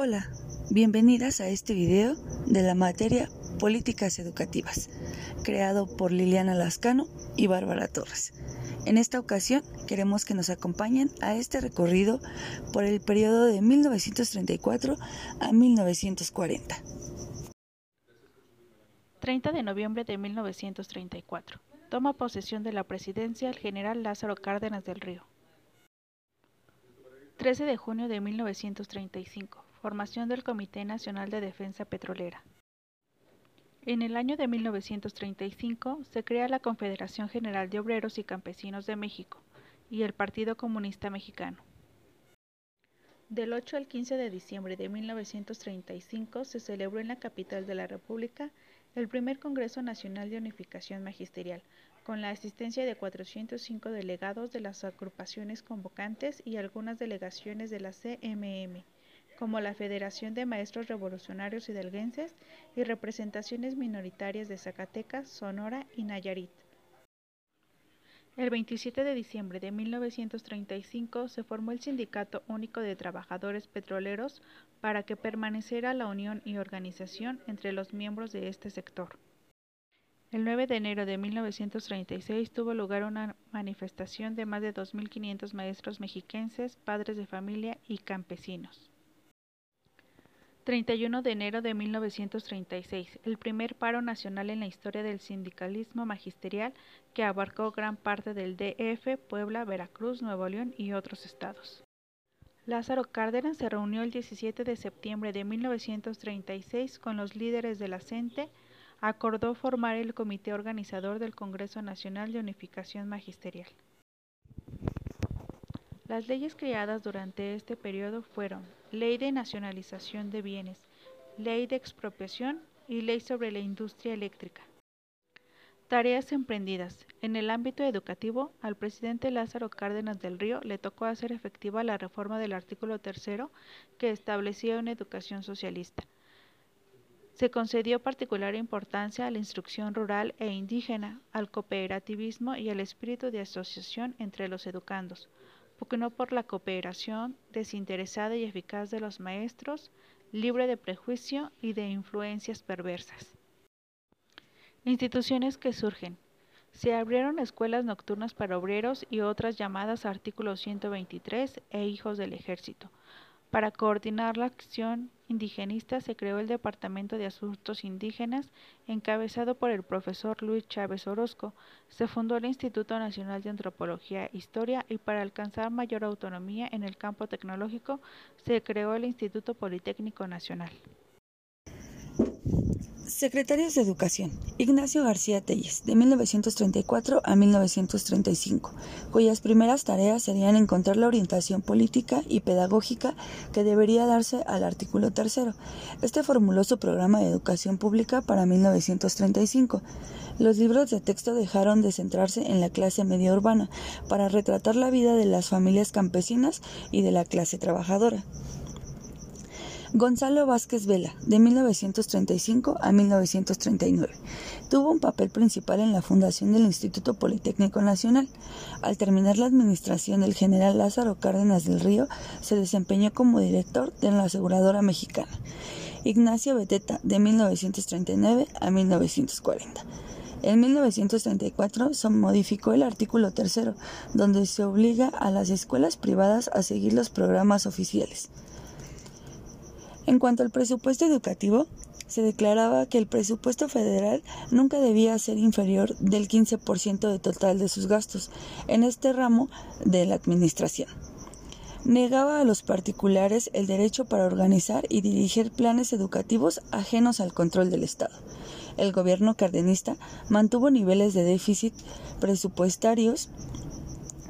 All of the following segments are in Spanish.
Hola, bienvenidas a este video de la materia Políticas Educativas, creado por Liliana Lascano y Bárbara Torres. En esta ocasión queremos que nos acompañen a este recorrido por el periodo de 1934 a 1940. 30 de noviembre de 1934. Toma posesión de la presidencia el general Lázaro Cárdenas del Río. 13 de junio de 1935. Formación del Comité Nacional de Defensa Petrolera. En el año de 1935 se crea la Confederación General de Obreros y Campesinos de México y el Partido Comunista Mexicano. Del 8 al 15 de diciembre de 1935 se celebró en la capital de la República el primer Congreso Nacional de Unificación Magisterial, con la asistencia de 405 delegados de las agrupaciones convocantes y algunas delegaciones de la CMM, como la Federación de Maestros Revolucionarios Hidalguenses y representaciones minoritarias de Zacatecas, Sonora y Nayarit. El 27 de diciembre de 1935 se formó el Sindicato Único de Trabajadores Petroleros para que permaneciera la unión y organización entre los miembros de este sector. El 9 de enero de 1936 tuvo lugar una manifestación de más de 2.500 maestros mexiquenses, padres de familia y campesinos. 31 de enero de 1936, el primer paro nacional en la historia del sindicalismo magisterial que abarcó gran parte del DF, Puebla, Veracruz, Nuevo León y otros estados. Lázaro Cárdenas se reunió el 17 de septiembre de 1936 con los líderes de la CENTE, acordó formar el comité organizador del Congreso Nacional de Unificación Magisterial. Las leyes creadas durante este periodo fueron Ley de Nacionalización de Bienes, Ley de Expropiación y Ley sobre la Industria Eléctrica. Tareas emprendidas. En el ámbito educativo, al presidente Lázaro Cárdenas del Río le tocó hacer efectiva la reforma del artículo tercero que establecía una educación socialista. Se concedió particular importancia a la instrucción rural e indígena, al cooperativismo y al espíritu de asociación entre los educandos, no por la cooperación desinteresada y eficaz de los maestros, libre de prejuicio y de influencias perversas. Instituciones que surgen. Se abrieron escuelas nocturnas para obreros y otras llamadas artículo 123 e hijos del ejército, para coordinar la acción indigenista se creó el Departamento de Asuntos Indígenas, encabezado por el profesor Luis Chávez Orozco. Se fundó el Instituto Nacional de Antropología e Historia y para alcanzar mayor autonomía en el campo tecnológico se creó el Instituto Politécnico Nacional. Secretarios de Educación. Ignacio García Telles, de 1934 a 1935, cuyas primeras tareas serían encontrar la orientación política y pedagógica que debería darse al artículo tercero. Este formuló su programa de educación pública para 1935. Los libros de texto dejaron de centrarse en la clase media urbana para retratar la vida de las familias campesinas y de la clase trabajadora. Gonzalo Vázquez Vela, de 1935 a 1939. Tuvo un papel principal en la fundación del Instituto Politécnico Nacional. Al terminar la administración del general Lázaro Cárdenas del Río, se desempeñó como director de la aseguradora mexicana. Ignacio Beteta, de 1939 a 1940. En 1934 se modificó el artículo tercero, donde se obliga a las escuelas privadas a seguir los programas oficiales. En cuanto al presupuesto educativo, se declaraba que el presupuesto federal nunca debía ser inferior del 15% de total de sus gastos en este ramo de la administración. Negaba a los particulares el derecho para organizar y dirigir planes educativos ajenos al control del Estado. El gobierno cardenista mantuvo niveles de déficit presupuestarios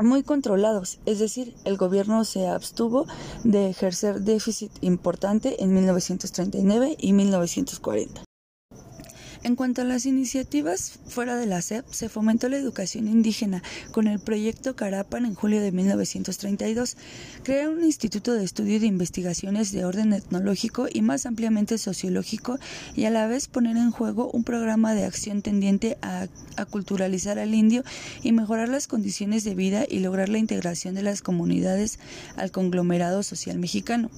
muy controlados, es decir, el gobierno se abstuvo de ejercer déficit importante en 1939 y 1940. En cuanto a las iniciativas fuera de la SEP, se fomentó la educación indígena con el proyecto Carapan en julio de 1932. Crea un instituto de estudio de investigaciones de orden etnológico y más ampliamente sociológico y a la vez poner en juego un programa de acción tendiente a, a culturalizar al indio y mejorar las condiciones de vida y lograr la integración de las comunidades al conglomerado social mexicano.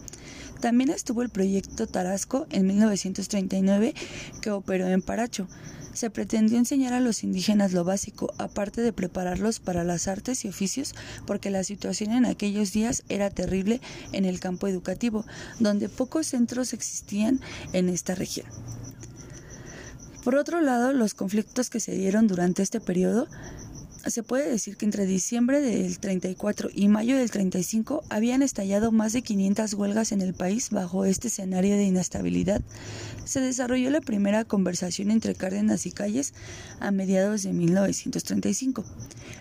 También estuvo el proyecto Tarasco en 1939 que operó en Paracho. Se pretendió enseñar a los indígenas lo básico, aparte de prepararlos para las artes y oficios, porque la situación en aquellos días era terrible en el campo educativo, donde pocos centros existían en esta región. Por otro lado, los conflictos que se dieron durante este periodo se puede decir que entre diciembre del 34 y mayo del 35 habían estallado más de 500 huelgas en el país bajo este escenario de inestabilidad. Se desarrolló la primera conversación entre Cárdenas y Calles a mediados de 1935.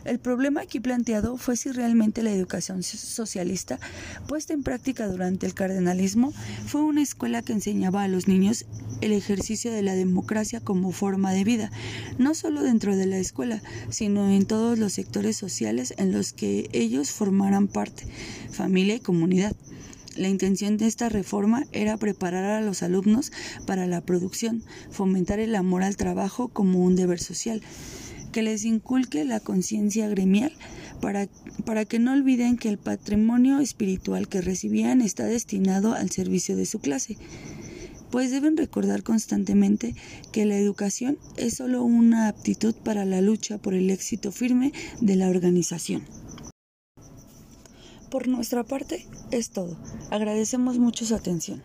El problema aquí planteado fue si realmente la educación socialista puesta en práctica durante el cardenalismo fue una escuela que enseñaba a los niños el ejercicio de la democracia como forma de vida, no solo dentro de la escuela, sino en todos los sectores sociales en los que ellos formaran parte, familia y comunidad. La intención de esta reforma era preparar a los alumnos para la producción, fomentar el amor al trabajo como un deber social, que les inculque la conciencia gremial para, para que no olviden que el patrimonio espiritual que recibían está destinado al servicio de su clase pues deben recordar constantemente que la educación es solo una aptitud para la lucha por el éxito firme de la organización. Por nuestra parte es todo. Agradecemos mucho su atención.